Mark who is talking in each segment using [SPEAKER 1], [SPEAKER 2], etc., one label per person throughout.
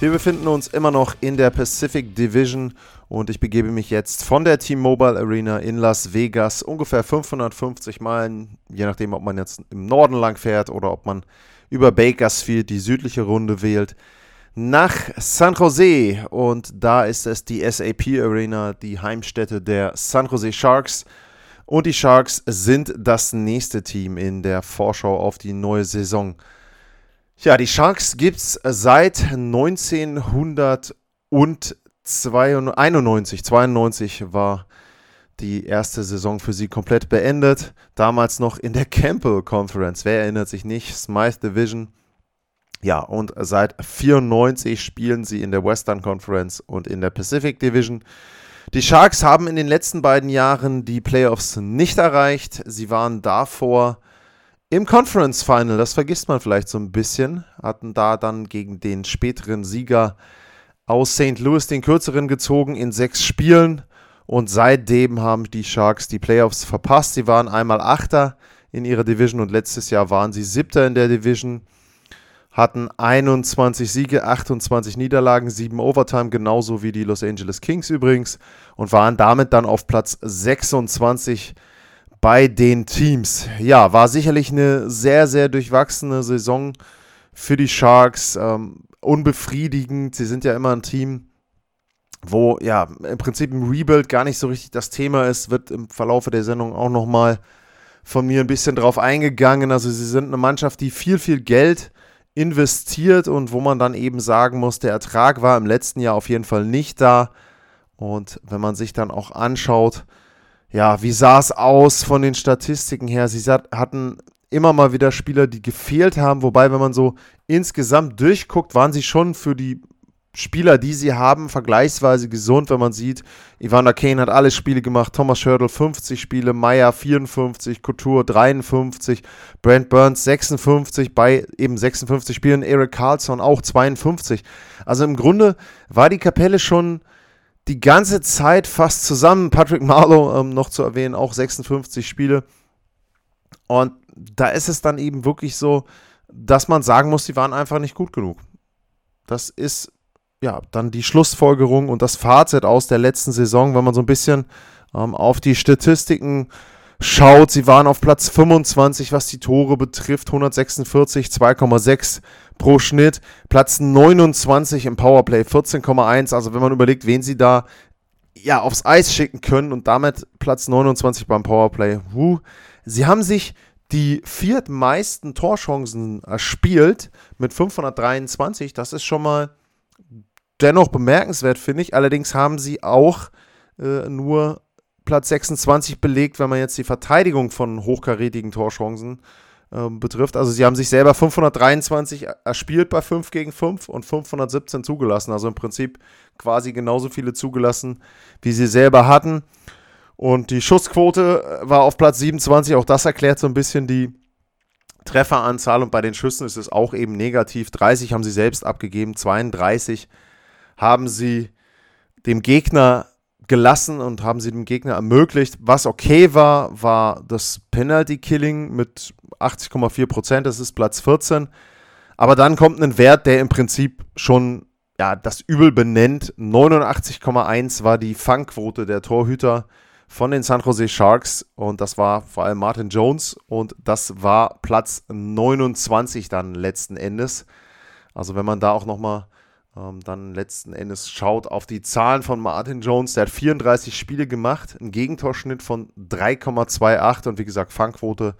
[SPEAKER 1] Wir befinden uns immer noch in der Pacific Division und ich begebe mich jetzt von der T-Mobile Arena in Las Vegas, ungefähr 550 Meilen, je nachdem, ob man jetzt im Norden lang fährt oder ob man über Bakersfield die südliche Runde wählt, nach San Jose und da ist es die SAP Arena, die Heimstätte der San Jose Sharks. Und die Sharks sind das nächste Team in der Vorschau auf die neue Saison. Ja, die Sharks gibt es seit 1991. 92 war die erste Saison für sie komplett beendet. Damals noch in der Campbell Conference. Wer erinnert sich nicht? Smythe Division. Ja, und seit 94 spielen sie in der Western Conference und in der Pacific Division. Die Sharks haben in den letzten beiden Jahren die Playoffs nicht erreicht. Sie waren davor im Conference Final, das vergisst man vielleicht so ein bisschen, hatten da dann gegen den späteren Sieger aus St. Louis den kürzeren gezogen in sechs Spielen. Und seitdem haben die Sharks die Playoffs verpasst. Sie waren einmal Achter in ihrer Division und letztes Jahr waren sie Siebter in der Division hatten 21 Siege, 28 Niederlagen, 7 Overtime, genauso wie die Los Angeles Kings übrigens, und waren damit dann auf Platz 26 bei den Teams. Ja, war sicherlich eine sehr, sehr durchwachsene Saison für die Sharks. Ähm, unbefriedigend. Sie sind ja immer ein Team, wo ja im Prinzip ein Rebuild gar nicht so richtig das Thema ist. Wird im Verlauf der Sendung auch nochmal von mir ein bisschen drauf eingegangen. Also sie sind eine Mannschaft, die viel, viel Geld investiert und wo man dann eben sagen muss, der Ertrag war im letzten Jahr auf jeden Fall nicht da. Und wenn man sich dann auch anschaut, ja, wie sah es aus von den Statistiken her? Sie hatten immer mal wieder Spieler, die gefehlt haben, wobei, wenn man so insgesamt durchguckt, waren sie schon für die Spieler, die sie haben, vergleichsweise gesund, wenn man sieht, Ivana Kane hat alle Spiele gemacht, Thomas Schördel 50 Spiele, Meyer 54, Couture 53, Brent Burns 56, bei eben 56 Spielen, Eric Carlson auch 52. Also im Grunde war die Kapelle schon die ganze Zeit fast zusammen. Patrick Marlowe ähm, noch zu erwähnen, auch 56 Spiele. Und da ist es dann eben wirklich so, dass man sagen muss, die waren einfach nicht gut genug. Das ist ja dann die Schlussfolgerung und das Fazit aus der letzten Saison, wenn man so ein bisschen ähm, auf die Statistiken schaut. Sie waren auf Platz 25, was die Tore betrifft, 146, 2,6 pro Schnitt. Platz 29 im Powerplay, 14,1. Also wenn man überlegt, wen sie da ja aufs Eis schicken können und damit Platz 29 beim Powerplay. Huh. Sie haben sich die viertmeisten Torchancen erspielt mit 523. Das ist schon mal dennoch bemerkenswert, finde ich. Allerdings haben sie auch äh, nur Platz 26 belegt, wenn man jetzt die Verteidigung von hochkarätigen Torchancen äh, betrifft. Also sie haben sich selber 523 erspielt bei 5 gegen 5 und 517 zugelassen. Also im Prinzip quasi genauso viele zugelassen, wie sie selber hatten. Und die Schussquote äh, war auf Platz 27. Auch das erklärt so ein bisschen die Trefferanzahl. Und bei den Schüssen ist es auch eben negativ. 30 haben sie selbst abgegeben, 32 haben sie dem Gegner gelassen und haben sie dem Gegner ermöglicht. Was okay war, war das Penalty Killing mit 80,4 Prozent. Das ist Platz 14. Aber dann kommt ein Wert, der im Prinzip schon ja, das Übel benennt. 89,1 war die Fangquote der Torhüter von den San Jose Sharks und das war vor allem Martin Jones und das war Platz 29 dann letzten Endes. Also wenn man da auch nochmal dann letzten Endes schaut auf die Zahlen von Martin Jones, der hat 34 Spiele gemacht, einen Gegentorschnitt von 3,28 und wie gesagt Fangquote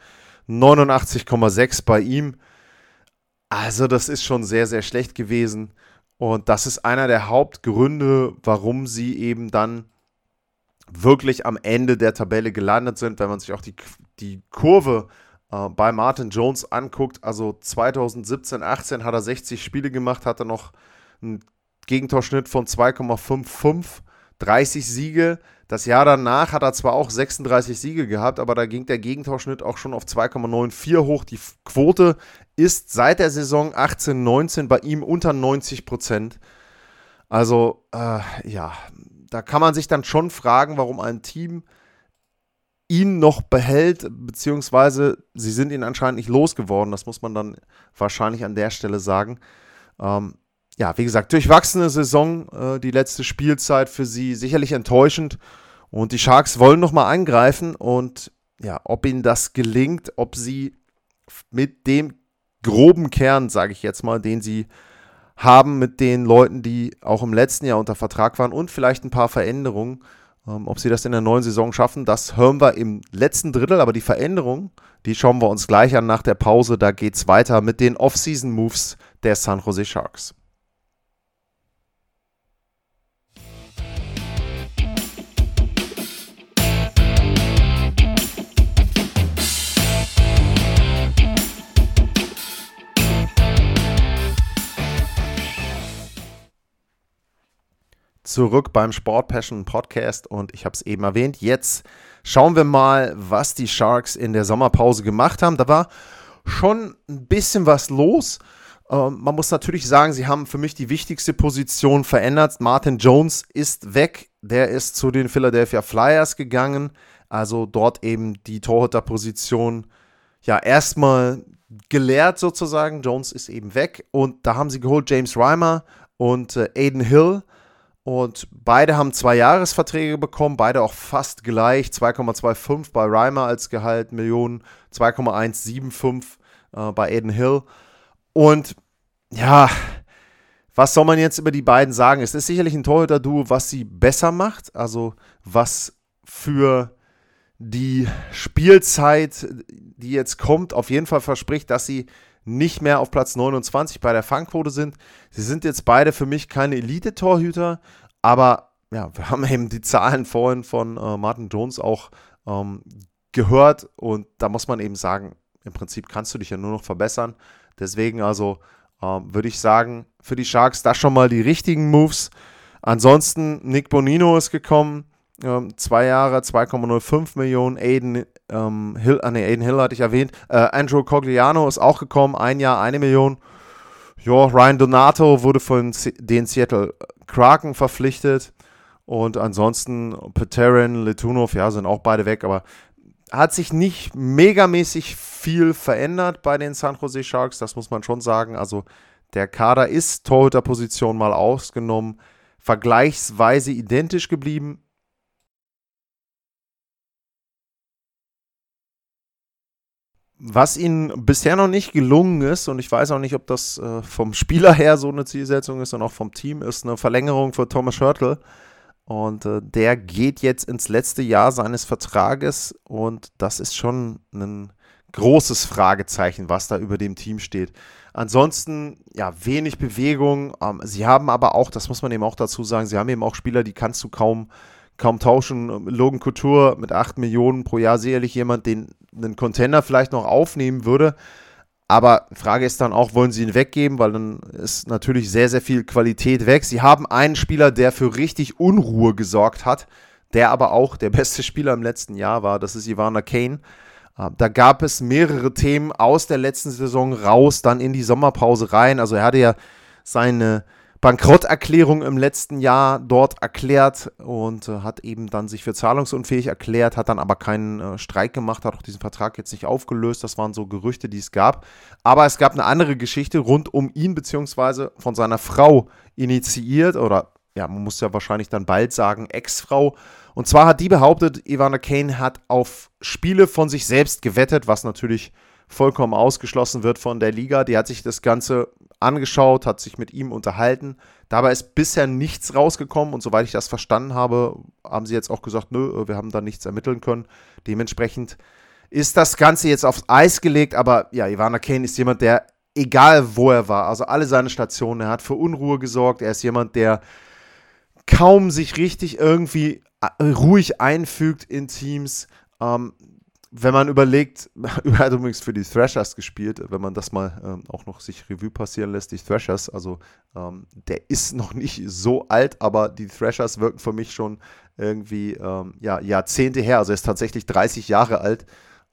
[SPEAKER 1] 89,6 bei ihm. Also das ist schon sehr, sehr schlecht gewesen. Und das ist einer der Hauptgründe, warum sie eben dann wirklich am Ende der Tabelle gelandet sind, wenn man sich auch die, die Kurve äh, bei Martin Jones anguckt. Also 2017, 18 hat er 60 Spiele gemacht, hat er noch einen Gegentorschnitt von 2,55, 30 Siege. Das Jahr danach hat er zwar auch 36 Siege gehabt, aber da ging der Gegentorschnitt auch schon auf 2,94 hoch. Die Quote ist seit der Saison 18-19 bei ihm unter 90 Prozent. Also, äh, ja, da kann man sich dann schon fragen, warum ein Team ihn noch behält, beziehungsweise sie sind ihn anscheinend nicht losgeworden. Das muss man dann wahrscheinlich an der Stelle sagen. Ähm, ja, wie gesagt, durchwachsene Saison, äh, die letzte Spielzeit für sie sicherlich enttäuschend. Und die Sharks wollen nochmal angreifen und ja, ob ihnen das gelingt, ob sie mit dem groben Kern, sage ich jetzt mal, den sie haben mit den Leuten, die auch im letzten Jahr unter Vertrag waren und vielleicht ein paar Veränderungen, ähm, ob sie das in der neuen Saison schaffen, das hören wir im letzten Drittel, aber die Veränderungen, die schauen wir uns gleich an nach der Pause. Da geht es weiter mit den Off-Season-Moves der San Jose Sharks. Zurück beim Sport Passion Podcast und ich habe es eben erwähnt. Jetzt schauen wir mal, was die Sharks in der Sommerpause gemacht haben. Da war schon ein bisschen was los. Ähm, man muss natürlich sagen, sie haben für mich die wichtigste Position verändert. Martin Jones ist weg. Der ist zu den Philadelphia Flyers gegangen. Also dort eben die Torhüterposition ja erstmal gelehrt sozusagen. Jones ist eben weg und da haben sie geholt James Reimer und äh, Aiden Hill. Und beide haben zwei Jahresverträge bekommen, beide auch fast gleich. 2,25 bei Reimer als Gehalt, Millionen, 2,175 äh, bei Aiden Hill. Und ja, was soll man jetzt über die beiden sagen? Es ist sicherlich ein Torhüter-Duo, was sie besser macht. Also was für die Spielzeit, die jetzt kommt, auf jeden Fall verspricht, dass sie nicht mehr auf Platz 29 bei der Fangquote sind. Sie sind jetzt beide für mich keine Elite-Torhüter, aber ja, wir haben eben die Zahlen vorhin von äh, Martin Jones auch ähm, gehört und da muss man eben sagen, im Prinzip kannst du dich ja nur noch verbessern. Deswegen also ähm, würde ich sagen, für die Sharks da schon mal die richtigen Moves. Ansonsten Nick Bonino ist gekommen, ähm, zwei Jahre, 2,05 Millionen. Aiden ähm, Hill, ah, nee, Aiden Hill hatte ich erwähnt. Äh, Andrew Cogliano ist auch gekommen, ein Jahr, eine Million. Ja, Ryan Donato wurde von den Seattle Kraken verpflichtet. Und ansonsten Peterin, Letunov, ja, sind auch beide weg, aber hat sich nicht megamäßig viel verändert bei den San Jose Sharks, das muss man schon sagen. Also der Kader ist Torhüterposition mal ausgenommen, vergleichsweise identisch geblieben. Was ihnen bisher noch nicht gelungen ist, und ich weiß auch nicht, ob das äh, vom Spieler her so eine Zielsetzung ist und auch vom Team, ist eine Verlängerung für Thomas Schörtl. Und äh, der geht jetzt ins letzte Jahr seines Vertrages und das ist schon ein großes Fragezeichen, was da über dem Team steht. Ansonsten, ja, wenig Bewegung. Ähm, sie haben aber auch, das muss man eben auch dazu sagen, sie haben eben auch Spieler, die kannst du kaum kaum tauschen. Logan Couture mit 8 Millionen pro Jahr sicherlich jemand, den einen Contender vielleicht noch aufnehmen würde. Aber Frage ist dann auch, wollen sie ihn weggeben, weil dann ist natürlich sehr, sehr viel Qualität weg. Sie haben einen Spieler, der für richtig Unruhe gesorgt hat, der aber auch der beste Spieler im letzten Jahr war. Das ist Ivana Kane. Ah, da gab es mehrere Themen aus der letzten Saison raus, dann in die Sommerpause rein. Also er hatte ja seine Bankrotterklärung im letzten Jahr dort erklärt und äh, hat eben dann sich für zahlungsunfähig erklärt, hat dann aber keinen äh, Streik gemacht, hat auch diesen Vertrag jetzt nicht aufgelöst. Das waren so Gerüchte, die es gab. Aber es gab eine andere Geschichte rund um ihn beziehungsweise von seiner Frau initiiert oder ja, man muss ja wahrscheinlich dann bald sagen, Ex-Frau. Und zwar hat die behauptet, Ivana Kane hat auf Spiele von sich selbst gewettet, was natürlich vollkommen ausgeschlossen wird von der Liga. Die hat sich das Ganze angeschaut, hat sich mit ihm unterhalten. Dabei ist bisher nichts rausgekommen und soweit ich das verstanden habe, haben sie jetzt auch gesagt, nö, wir haben da nichts ermitteln können. Dementsprechend ist das Ganze jetzt aufs Eis gelegt, aber ja, Ivana Kane ist jemand, der, egal wo er war, also alle seine Stationen, er hat für Unruhe gesorgt, er ist jemand, der kaum sich richtig irgendwie äh, ruhig einfügt in Teams. Ähm, wenn man überlegt, er hat übrigens für die Thrashers gespielt, wenn man das mal ähm, auch noch sich Revue passieren lässt, die Thrashers, also ähm, der ist noch nicht so alt, aber die Thrashers wirken für mich schon irgendwie ähm, ja, Jahrzehnte her, also er ist tatsächlich 30 Jahre alt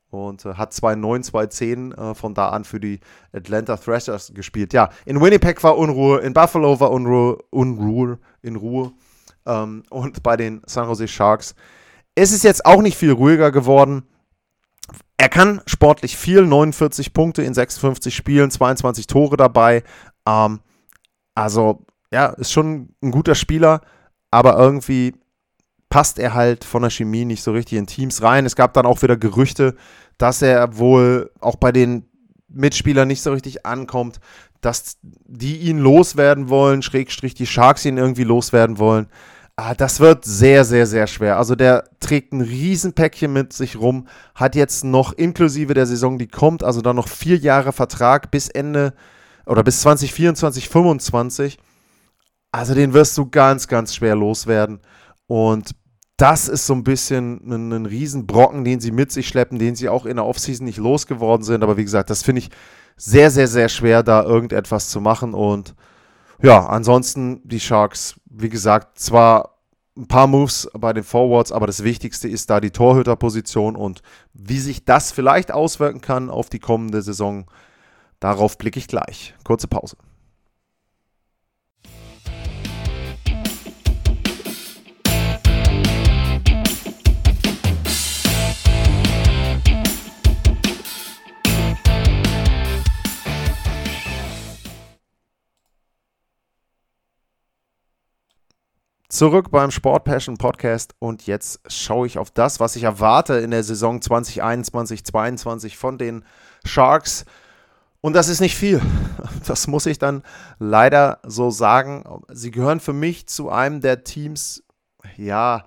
[SPEAKER 1] und äh, hat 2009, 2010 äh, von da an für die Atlanta Thrashers gespielt. Ja, in Winnipeg war Unruhe, in Buffalo war Unruhe, Unruhe in Ruhe ähm, und bei den San Jose Sharks. Es ist jetzt auch nicht viel ruhiger geworden er kann sportlich viel, 49 Punkte in 56 Spielen, 22 Tore dabei. Ähm, also, ja, ist schon ein guter Spieler, aber irgendwie passt er halt von der Chemie nicht so richtig in Teams rein. Es gab dann auch wieder Gerüchte, dass er wohl auch bei den Mitspielern nicht so richtig ankommt, dass die ihn loswerden wollen, Schrägstrich die Sharks ihn irgendwie loswerden wollen. Ah, das wird sehr, sehr, sehr schwer. Also der trägt ein Riesenpäckchen mit sich rum, hat jetzt noch inklusive der Saison, die kommt, also dann noch vier Jahre Vertrag bis Ende oder bis 2024, 2025. Also den wirst du ganz, ganz schwer loswerden. Und das ist so ein bisschen ein, ein Riesenbrocken, den sie mit sich schleppen, den sie auch in der Offseason nicht losgeworden sind. Aber wie gesagt, das finde ich sehr, sehr, sehr schwer, da irgendetwas zu machen. Und ja, ansonsten die Sharks, wie gesagt, zwar ein paar Moves bei den Forwards, aber das Wichtigste ist da die Torhüterposition und wie sich das vielleicht auswirken kann auf die kommende Saison, darauf blicke ich gleich. Kurze Pause. Zurück beim Sport Passion Podcast und jetzt schaue ich auf das, was ich erwarte in der Saison 2021, 2022 von den Sharks. Und das ist nicht viel. Das muss ich dann leider so sagen. Sie gehören für mich zu einem der Teams, ja,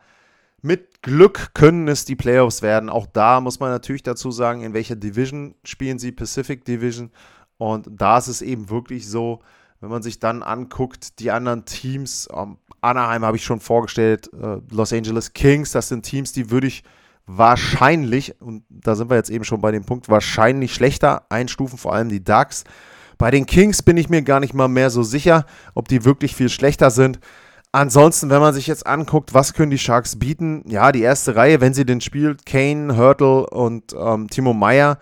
[SPEAKER 1] mit Glück können es die Playoffs werden. Auch da muss man natürlich dazu sagen, in welcher Division spielen sie, Pacific Division. Und da ist es eben wirklich so, wenn man sich dann anguckt, die anderen Teams, ähm, Anaheim habe ich schon vorgestellt, äh, Los Angeles Kings, das sind Teams, die würde ich wahrscheinlich, und da sind wir jetzt eben schon bei dem Punkt, wahrscheinlich schlechter einstufen, vor allem die Ducks. Bei den Kings bin ich mir gar nicht mal mehr so sicher, ob die wirklich viel schlechter sind. Ansonsten, wenn man sich jetzt anguckt, was können die Sharks bieten? Ja, die erste Reihe, wenn sie den spielt, Kane, Hurtle und ähm, Timo Meyer,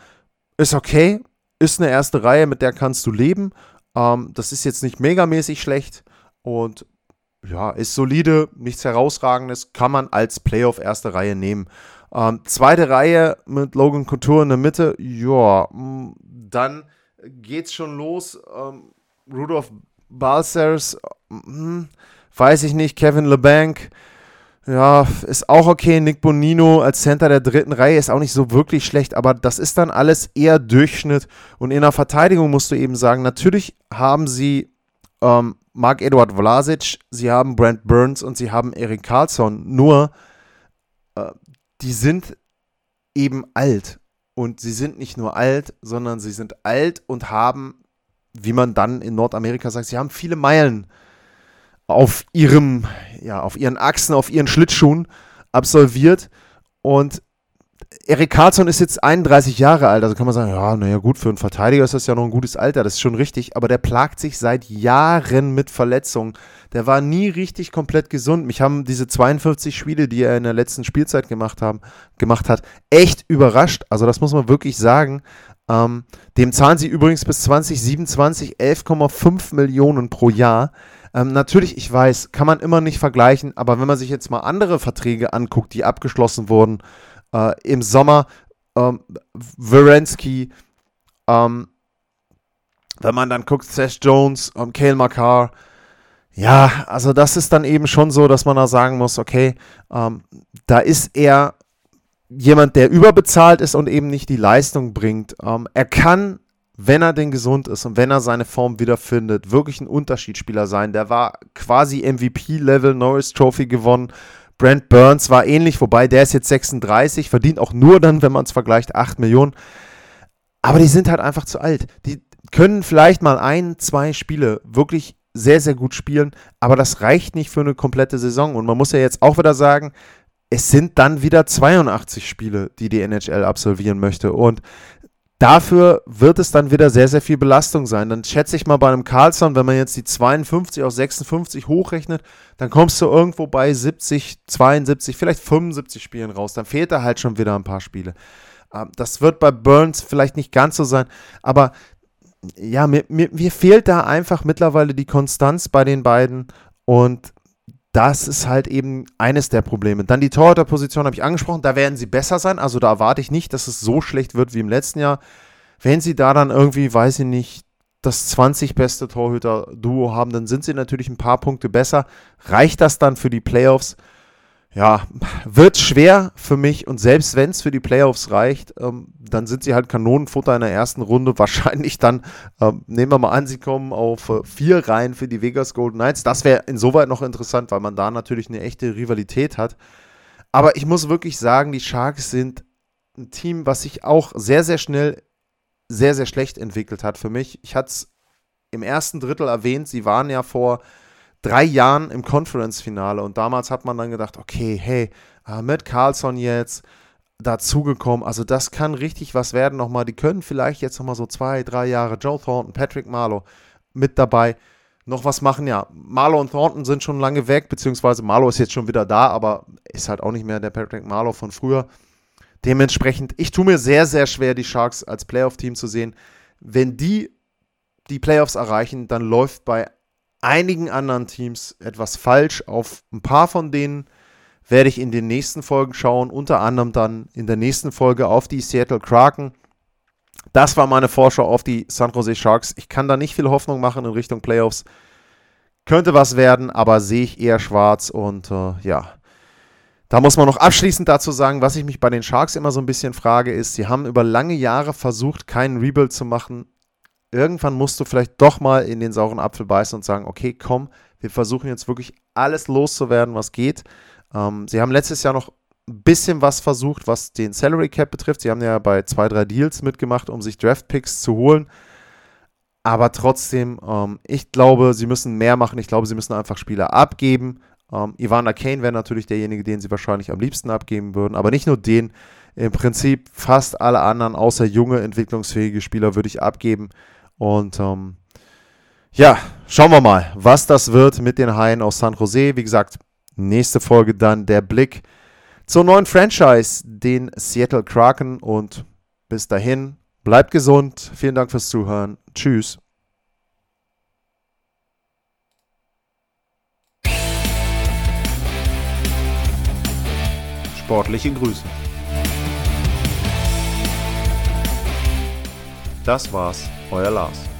[SPEAKER 1] ist okay. Ist eine erste Reihe, mit der kannst du leben. Ähm, das ist jetzt nicht megamäßig schlecht und ja, ist solide, nichts herausragendes, kann man als Playoff erste Reihe nehmen. Ähm, zweite Reihe mit Logan Couture in der Mitte, ja, mm, dann geht's schon los. Ähm, Rudolph Balsers, mm, weiß ich nicht, Kevin LeBanc, ja, ist auch okay. Nick Bonino als Center der dritten Reihe ist auch nicht so wirklich schlecht, aber das ist dann alles eher Durchschnitt. Und in der Verteidigung musst du eben sagen, natürlich haben sie ähm, Mark Edward Vlasic, sie haben Brent Burns und sie haben Eric Carlson. Nur, äh, die sind eben alt. Und sie sind nicht nur alt, sondern sie sind alt und haben, wie man dann in Nordamerika sagt, sie haben viele Meilen auf ihrem, ja, auf ihren Achsen, auf ihren Schlittschuhen absolviert. Und Erik Karlsson ist jetzt 31 Jahre alt, also kann man sagen, ja, naja, gut, für einen Verteidiger ist das ja noch ein gutes Alter, das ist schon richtig, aber der plagt sich seit Jahren mit Verletzungen. Der war nie richtig komplett gesund. Mich haben diese 52 Spiele, die er in der letzten Spielzeit gemacht, haben, gemacht hat, echt überrascht. Also, das muss man wirklich sagen. Ähm, dem zahlen sie übrigens bis 2027 11,5 Millionen pro Jahr. Ähm, natürlich, ich weiß, kann man immer nicht vergleichen, aber wenn man sich jetzt mal andere Verträge anguckt, die abgeschlossen wurden, äh, im Sommer, ähm, Werensky, ähm, wenn man dann guckt, Seth Jones, ähm, Kale Makar, ja, also das ist dann eben schon so, dass man da sagen muss, okay, ähm, da ist er jemand, der überbezahlt ist und eben nicht die Leistung bringt. Ähm, er kann wenn er denn gesund ist und wenn er seine Form wiederfindet, wirklich ein Unterschiedsspieler sein. Der war quasi MVP-Level, Norris Trophy gewonnen. Brent Burns war ähnlich, wobei der ist jetzt 36, verdient auch nur dann, wenn man es vergleicht, 8 Millionen. Aber die sind halt einfach zu alt. Die können vielleicht mal ein, zwei Spiele wirklich sehr, sehr gut spielen, aber das reicht nicht für eine komplette Saison. Und man muss ja jetzt auch wieder sagen, es sind dann wieder 82 Spiele, die die NHL absolvieren möchte. Und dafür wird es dann wieder sehr, sehr viel Belastung sein. Dann schätze ich mal bei einem Carlson, wenn man jetzt die 52 auf 56 hochrechnet, dann kommst du irgendwo bei 70, 72, vielleicht 75 Spielen raus. Dann fehlt da halt schon wieder ein paar Spiele. Ähm, das wird bei Burns vielleicht nicht ganz so sein, aber ja, mir, mir, mir fehlt da einfach mittlerweile die Konstanz bei den beiden und das ist halt eben eines der Probleme. Dann die Torhüterposition habe ich angesprochen, da werden sie besser sein. Also da erwarte ich nicht, dass es so schlecht wird wie im letzten Jahr. Wenn sie da dann irgendwie, weiß ich nicht, das 20 beste Torhüter-Duo haben, dann sind sie natürlich ein paar Punkte besser. Reicht das dann für die Playoffs? Ja, wird schwer für mich und selbst wenn es für die Playoffs reicht, ähm, dann sind sie halt Kanonenfutter in der ersten Runde. Wahrscheinlich dann, ähm, nehmen wir mal an, sie kommen auf äh, vier Reihen für die Vegas Golden Knights. Das wäre insoweit noch interessant, weil man da natürlich eine echte Rivalität hat. Aber ich muss wirklich sagen, die Sharks sind ein Team, was sich auch sehr, sehr schnell sehr, sehr schlecht entwickelt hat für mich. Ich hatte es im ersten Drittel erwähnt, sie waren ja vor drei Jahren im Conference-Finale und damals hat man dann gedacht, okay, hey, äh, mit Carlson jetzt dazugekommen, also das kann richtig was werden nochmal. Die können vielleicht jetzt nochmal so zwei, drei Jahre Joe Thornton, Patrick Marlowe mit dabei noch was machen. Ja, Marlowe und Thornton sind schon lange weg, beziehungsweise Marlowe ist jetzt schon wieder da, aber ist halt auch nicht mehr der Patrick Marlowe von früher. Dementsprechend, ich tue mir sehr, sehr schwer, die Sharks als Playoff-Team zu sehen. Wenn die die Playoffs erreichen, dann läuft bei einigen anderen Teams etwas falsch. Auf ein paar von denen werde ich in den nächsten Folgen schauen, unter anderem dann in der nächsten Folge auf die Seattle Kraken. Das war meine Vorschau auf die San Jose Sharks. Ich kann da nicht viel Hoffnung machen in Richtung Playoffs. Könnte was werden, aber sehe ich eher schwarz und äh, ja. Da muss man noch abschließend dazu sagen, was ich mich bei den Sharks immer so ein bisschen frage, ist, sie haben über lange Jahre versucht, keinen Rebuild zu machen irgendwann musst du vielleicht doch mal in den sauren Apfel beißen und sagen, okay, komm, wir versuchen jetzt wirklich alles loszuwerden, was geht. Ähm, sie haben letztes Jahr noch ein bisschen was versucht, was den Salary Cap betrifft. Sie haben ja bei zwei, drei Deals mitgemacht, um sich Draft Picks zu holen. Aber trotzdem, ähm, ich glaube, sie müssen mehr machen. Ich glaube, sie müssen einfach Spieler abgeben. Ähm, Ivana Kane wäre natürlich derjenige, den sie wahrscheinlich am liebsten abgeben würden. Aber nicht nur den. Im Prinzip fast alle anderen, außer junge, entwicklungsfähige Spieler, würde ich abgeben. Und ähm, ja, schauen wir mal, was das wird mit den Haien aus San Jose. Wie gesagt, nächste Folge dann der Blick zur neuen Franchise, den Seattle Kraken. Und bis dahin, bleibt gesund. Vielen Dank fürs Zuhören. Tschüss.
[SPEAKER 2] Sportliche Grüße. Das war's euer Lars.